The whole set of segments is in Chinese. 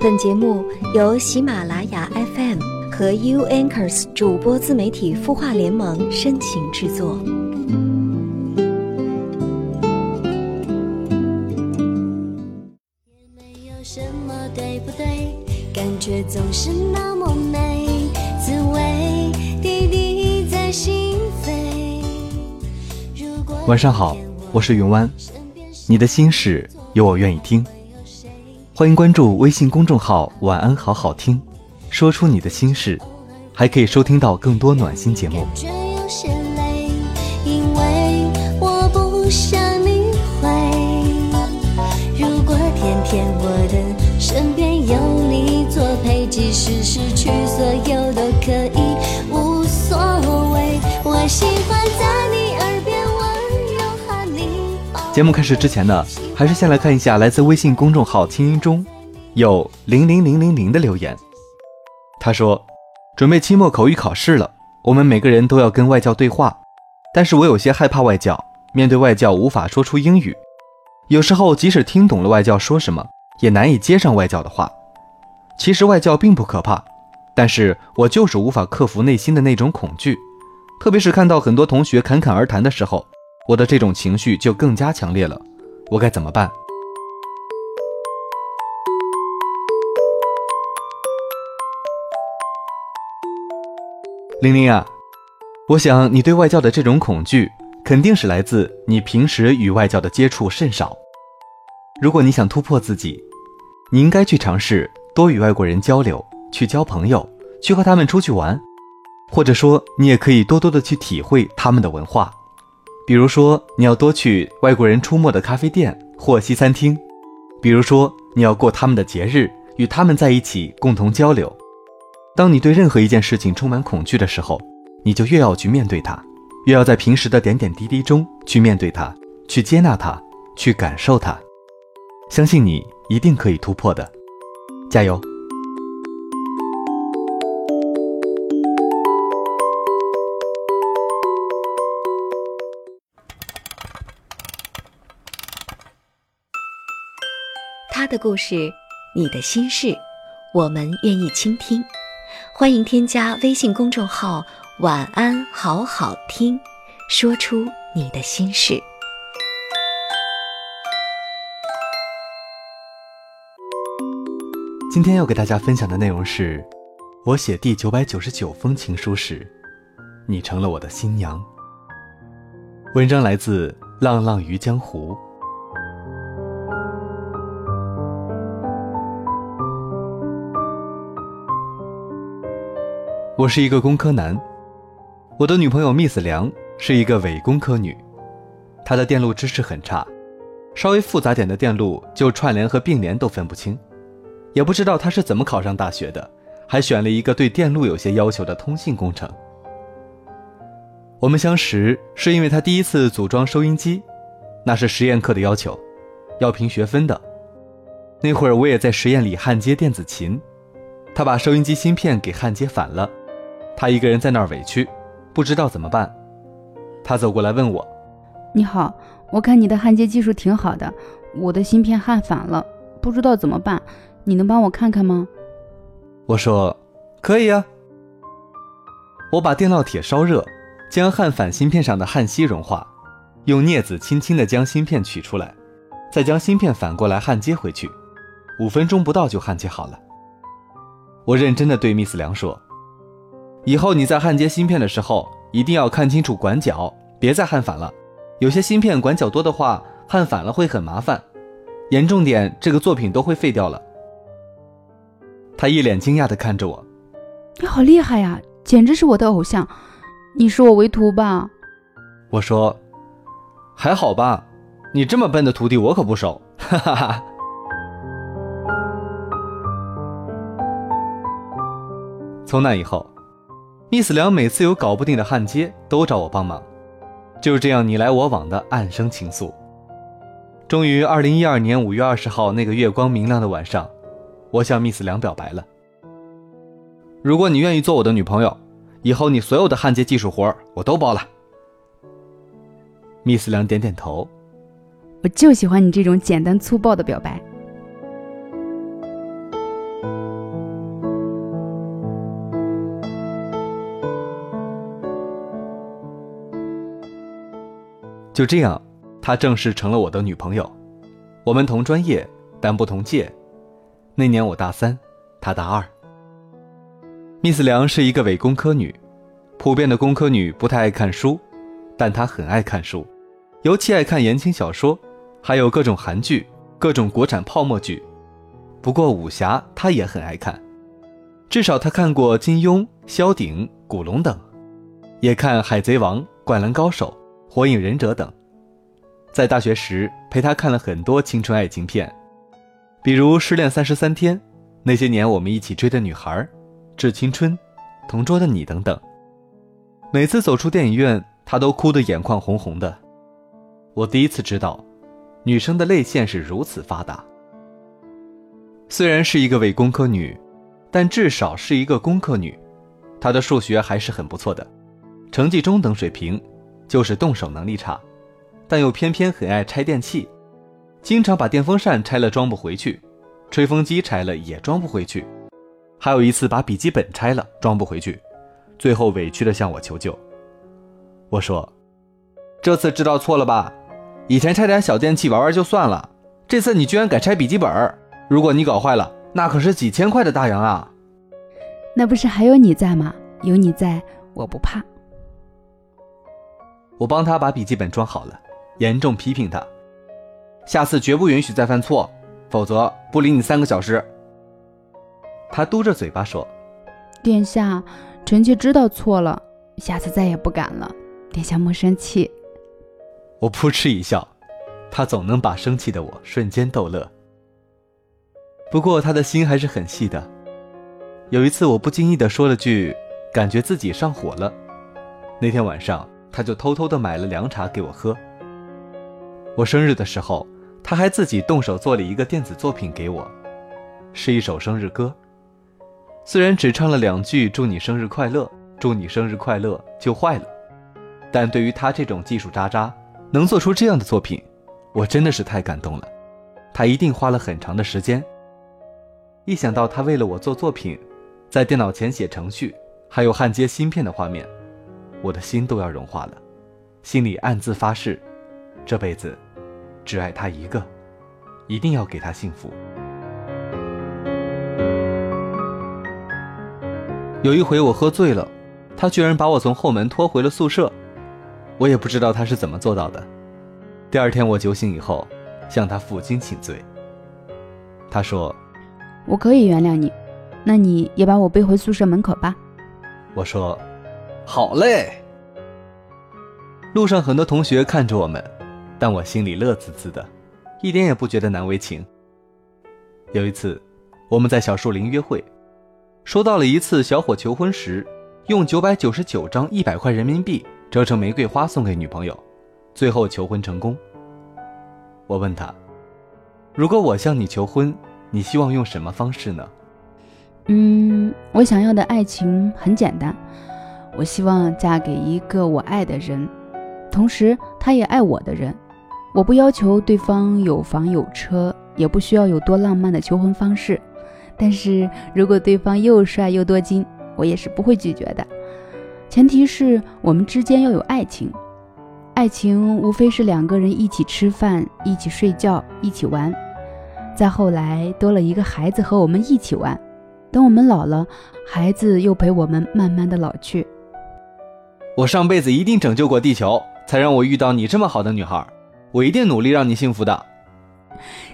本节目由喜马拉雅 FM 和 U Anchors 主播自媒体孵化联盟深情制作。也没有什么对不对，感觉总是那么美，滋味滴滴在心扉。如果晚上好，我是云湾，你的心事有我愿意听。欢迎关注微信公众号“晚安好好听”，说出你的心事，还可以收听到更多暖心节目。因为我不想节目开始之前呢，还是先来看一下来自微信公众号“清音中”有零零零零零的留言。他说：“准备期末口语考试了，我们每个人都要跟外教对话，但是我有些害怕外教，面对外教无法说出英语，有时候即使听懂了外教说什么，也难以接上外教的话。其实外教并不可怕，但是我就是无法克服内心的那种恐惧，特别是看到很多同学侃侃而谈的时候，我的这种情绪就更加强烈了。我该怎么办？”玲玲啊，我想你对外教的这种恐惧，肯定是来自你平时与外教的接触甚少。如果你想突破自己，你应该去尝试多与外国人交流，去交朋友，去和他们出去玩，或者说你也可以多多的去体会他们的文化。比如说，你要多去外国人出没的咖啡店或西餐厅；比如说，你要过他们的节日，与他们在一起共同交流。当你对任何一件事情充满恐惧的时候，你就越要去面对它，越要在平时的点点滴滴中去面对它，去接纳它，去感受它。相信你一定可以突破的，加油！的故事，你的心事，我们愿意倾听。欢迎添加微信公众号“晚安好好听”，说出你的心事。今天要给大家分享的内容是：我写第九百九十九封情书时，你成了我的新娘。文章来自浪浪于江湖。我是一个工科男，我的女朋友 Miss 梁是一个伪工科女，她的电路知识很差，稍微复杂点的电路就串联和并联都分不清，也不知道她是怎么考上大学的，还选了一个对电路有些要求的通信工程。我们相识是因为她第一次组装收音机，那是实验课的要求，要评学分的。那会儿我也在实验里焊接电子琴，她把收音机芯片给焊接反了。他一个人在那儿委屈，不知道怎么办。他走过来问我：“你好，我看你的焊接技术挺好的，我的芯片焊反了，不知道怎么办，你能帮我看看吗？”我说：“可以啊。”我把电烙铁烧热，将焊反芯片上的焊锡融化，用镊子轻轻地将芯片取出来，再将芯片反过来焊接回去，五分钟不到就焊接好了。我认真的对 Miss 梁说。以后你在焊接芯片的时候，一定要看清楚管脚，别再焊反了。有些芯片管脚多的话，焊反了会很麻烦，严重点这个作品都会废掉了。他一脸惊讶地看着我：“你好厉害呀，简直是我的偶像！你视我为徒吧？”我说：“还好吧，你这么笨的徒弟我可不收。”哈哈哈。从那以后。Miss 梁每次有搞不定的焊接，都找我帮忙，就是这样你来我往的暗生情愫。终于，二零一二年五月二十号那个月光明亮的晚上，我向 Miss 梁表白了。如果你愿意做我的女朋友，以后你所有的焊接技术活我都包了。Miss 梁点点头，我就喜欢你这种简单粗暴的表白。就这样，她正式成了我的女朋友。我们同专业，但不同届。那年我大三，她大二。Miss 梁是一个伪工科女，普遍的工科女不太爱看书，但她很爱看书，尤其爱看言情小说，还有各种韩剧、各种国产泡沫剧。不过武侠她也很爱看，至少她看过金庸、萧鼎、古龙等，也看《海贼王》《灌篮高手》《火影忍者》等。在大学时陪她看了很多青春爱情片，比如《失恋三十三天》，那些年我们一起追的女孩。致青春，同桌的你等等。每次走出电影院，她都哭得眼眶红红的。我第一次知道，女生的泪腺是如此发达。虽然是一个伪工科女，但至少是一个工科女。她的数学还是很不错的，成绩中等水平，就是动手能力差，但又偏偏很爱拆电器，经常把电风扇拆了装不回去，吹风机拆了也装不回去。还有一次把笔记本拆了，装不回去，最后委屈的向我求救。我说：“这次知道错了吧？以前拆点小电器玩玩就算了，这次你居然敢拆笔记本，如果你搞坏了，那可是几千块的大洋啊！”那不是还有你在吗？有你在，我不怕。我帮他把笔记本装好了，严重批评他：“下次绝不允许再犯错，否则不理你三个小时。”他嘟着嘴巴说：“殿下，臣妾知道错了，下次再也不敢了。殿下莫生气。”我扑哧一笑，他总能把生气的我瞬间逗乐。不过他的心还是很细的。有一次我不经意的说了句，感觉自己上火了。那天晚上他就偷偷的买了凉茶给我喝。我生日的时候，他还自己动手做了一个电子作品给我，是一首生日歌。虽然只唱了两句“祝你生日快乐，祝你生日快乐”就坏了，但对于他这种技术渣渣，能做出这样的作品，我真的是太感动了。他一定花了很长的时间。一想到他为了我做作品，在电脑前写程序，还有焊接芯片的画面，我的心都要融化了，心里暗自发誓，这辈子只爱他一个，一定要给他幸福。有一回我喝醉了，他居然把我从后门拖回了宿舍，我也不知道他是怎么做到的。第二天我酒醒以后，向他负荆请罪。他说：“我可以原谅你，那你也把我背回宿舍门口吧。”我说：“好嘞。”路上很多同学看着我们，但我心里乐滋滋的，一点也不觉得难为情。有一次，我们在小树林约会。说到了一次小伙求婚时，用九百九十九张一百块人民币折成玫瑰花送给女朋友，最后求婚成功。我问他：“如果我向你求婚，你希望用什么方式呢？”嗯，我想要的爱情很简单，我希望嫁给一个我爱的人，同时他也爱我的人。我不要求对方有房有车，也不需要有多浪漫的求婚方式。但是如果对方又帅又多金，我也是不会拒绝的。前提是我们之间要有爱情，爱情无非是两个人一起吃饭、一起睡觉、一起玩，再后来多了一个孩子和我们一起玩。等我们老了，孩子又陪我们慢慢的老去。我上辈子一定拯救过地球，才让我遇到你这么好的女孩。我一定努力让你幸福的。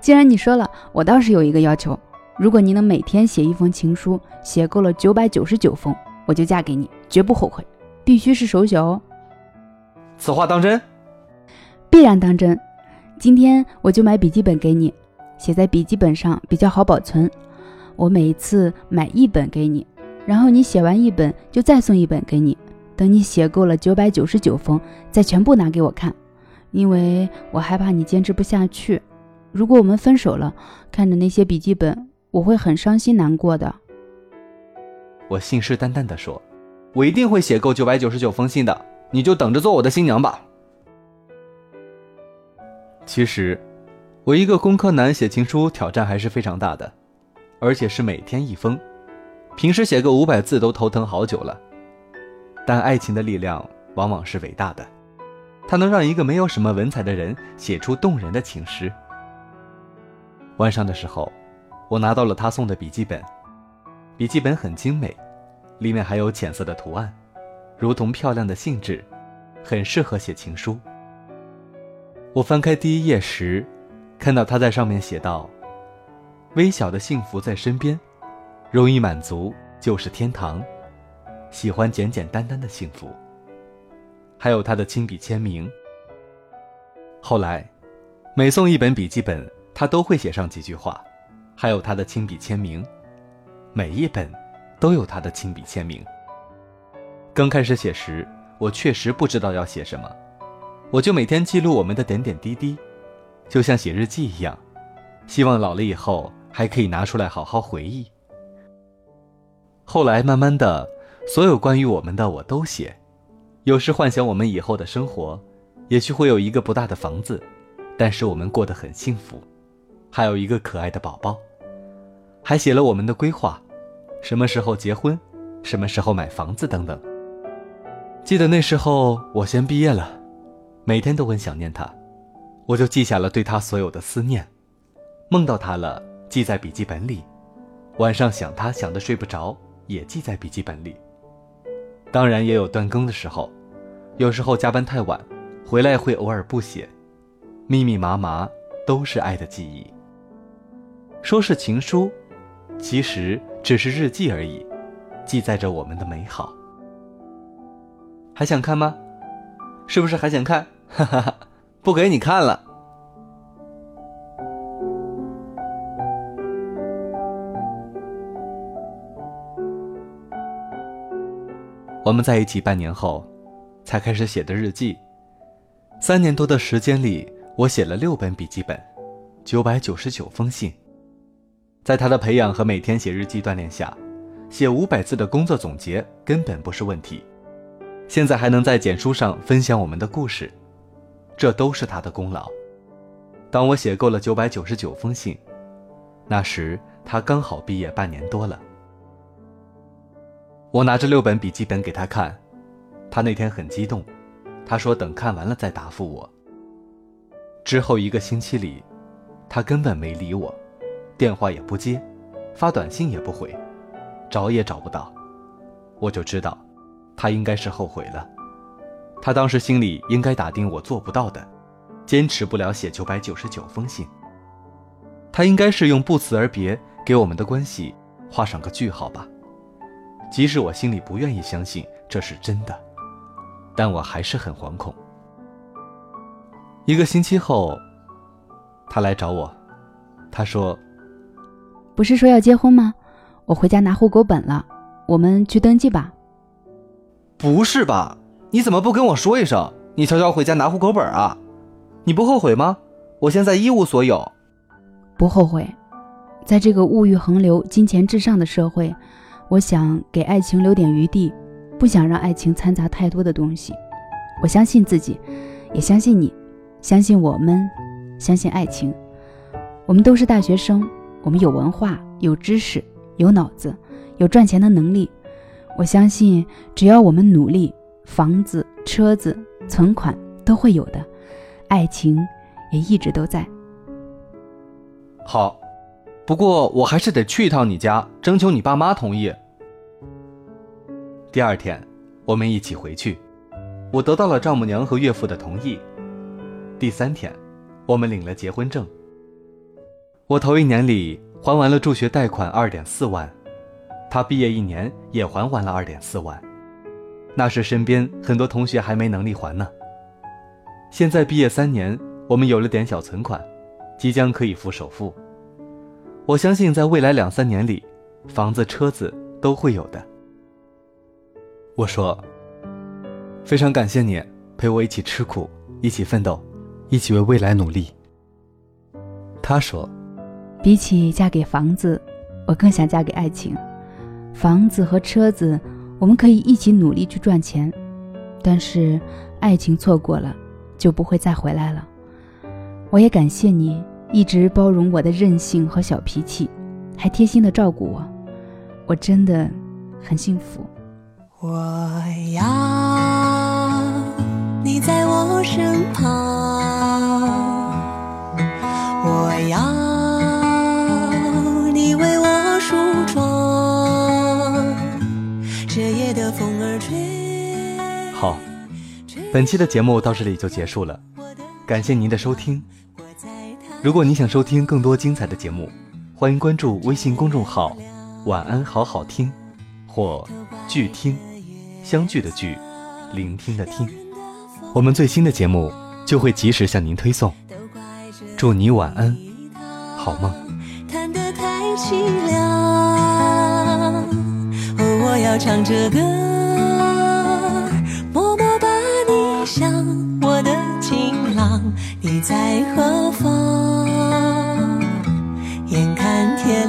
既然你说了，我倒是有一个要求。如果你能每天写一封情书，写够了九百九十九封，我就嫁给你，绝不后悔。必须是手写哦。此话当真？必然当真。今天我就买笔记本给你，写在笔记本上比较好保存。我每一次买一本给你，然后你写完一本就再送一本给你。等你写够了九百九十九封，再全部拿给我看，因为我害怕你坚持不下去。如果我们分手了，看着那些笔记本。我会很伤心难过的。我信誓旦旦地说：“我一定会写够九百九十九封信的，你就等着做我的新娘吧。”其实，我一个工科男写情书挑战还是非常大的，而且是每天一封，平时写个五百字都头疼好久了。但爱情的力量往往是伟大的，它能让一个没有什么文采的人写出动人的情诗。晚上的时候，我拿到了他送的笔记本，笔记本很精美，里面还有浅色的图案，如同漂亮的信纸，很适合写情书。我翻开第一页时，看到他在上面写道：“微小的幸福在身边，容易满足就是天堂。喜欢简简单单的幸福。”还有他的亲笔签名。后来，每送一本笔记本，他都会写上几句话，还有他的亲笔签名。每一本都有他的亲笔签名。刚开始写时，我确实不知道要写什么，我就每天记录我们的点点滴滴，就像写日记一样，希望老了以后还可以拿出来好好回忆。后来慢慢的，所有关于我们的我都写。有时幻想我们以后的生活，也许会有一个不大的房子，但是我们过得很幸福，还有一个可爱的宝宝，还写了我们的规划，什么时候结婚，什么时候买房子等等。记得那时候我先毕业了，每天都很想念他，我就记下了对他所有的思念，梦到他了记在笔记本里，晚上想他想的睡不着也记在笔记本里。当然也有断更的时候，有时候加班太晚，回来会偶尔不写，密密麻麻都是爱的记忆。说是情书，其实只是日记而已，记载着我们的美好。还想看吗？是不是还想看？哈哈哈，不给你看了。我们在一起半年后，才开始写的日记。三年多的时间里，我写了六本笔记本，九百九十九封信。在他的培养和每天写日记锻炼下，写五百字的工作总结根本不是问题。现在还能在简书上分享我们的故事，这都是他的功劳。当我写够了九百九十九封信，那时他刚好毕业半年多了。我拿着六本笔记本给他看，他那天很激动，他说等看完了再答复我。之后一个星期里，他根本没理我，电话也不接，发短信也不回，找也找不到，我就知道，他应该是后悔了。他当时心里应该打定我做不到的，坚持不了写九百九十九封信。他应该是用不辞而别给我们的关系画上个句号吧。即使我心里不愿意相信这是真的，但我还是很惶恐。一个星期后，他来找我，他说：“不是说要结婚吗？我回家拿户口本了，我们去登记吧。”不是吧？你怎么不跟我说一声？你悄悄回家拿户口本啊？你不后悔吗？我现在一无所有。不后悔，在这个物欲横流、金钱至上的社会。我想给爱情留点余地，不想让爱情掺杂太多的东西。我相信自己，也相信你，相信我们，相信爱情。我们都是大学生，我们有文化、有知识、有脑子、有赚钱的能力。我相信，只要我们努力，房子、车子、存款都会有的，爱情也一直都在。好，不过我还是得去一趟你家，征求你爸妈同意。第二天，我们一起回去，我得到了丈母娘和岳父的同意。第三天，我们领了结婚证。我头一年里还完了助学贷款二点四万，他毕业一年也还完了二点四万。那时身边很多同学还没能力还呢。现在毕业三年，我们有了点小存款，即将可以付首付。我相信在未来两三年里，房子、车子都会有的。我说：“非常感谢你陪我一起吃苦，一起奋斗，一起为未来努力。”他说：“比起嫁给房子，我更想嫁给爱情。房子和车子，我们可以一起努力去赚钱，但是爱情错过了，就不会再回来了。我也感谢你一直包容我的任性和小脾气，还贴心的照顾我，我真的很幸福。”我要你在我身旁，我要你为我梳妆。这夜的风儿吹。好，本期的节目到这里就结束了，感谢您的收听。如果你想收听更多精彩的节目，欢迎关注微信公众号“晚安好好听”或“剧听”，相聚的聚，聆听的听。我们最新的节目就会及时向您推送。祝你晚安，好梦。弹得太凄凉，哦，我要唱着歌，默默把你想，我的情郎，你在何方？眼看天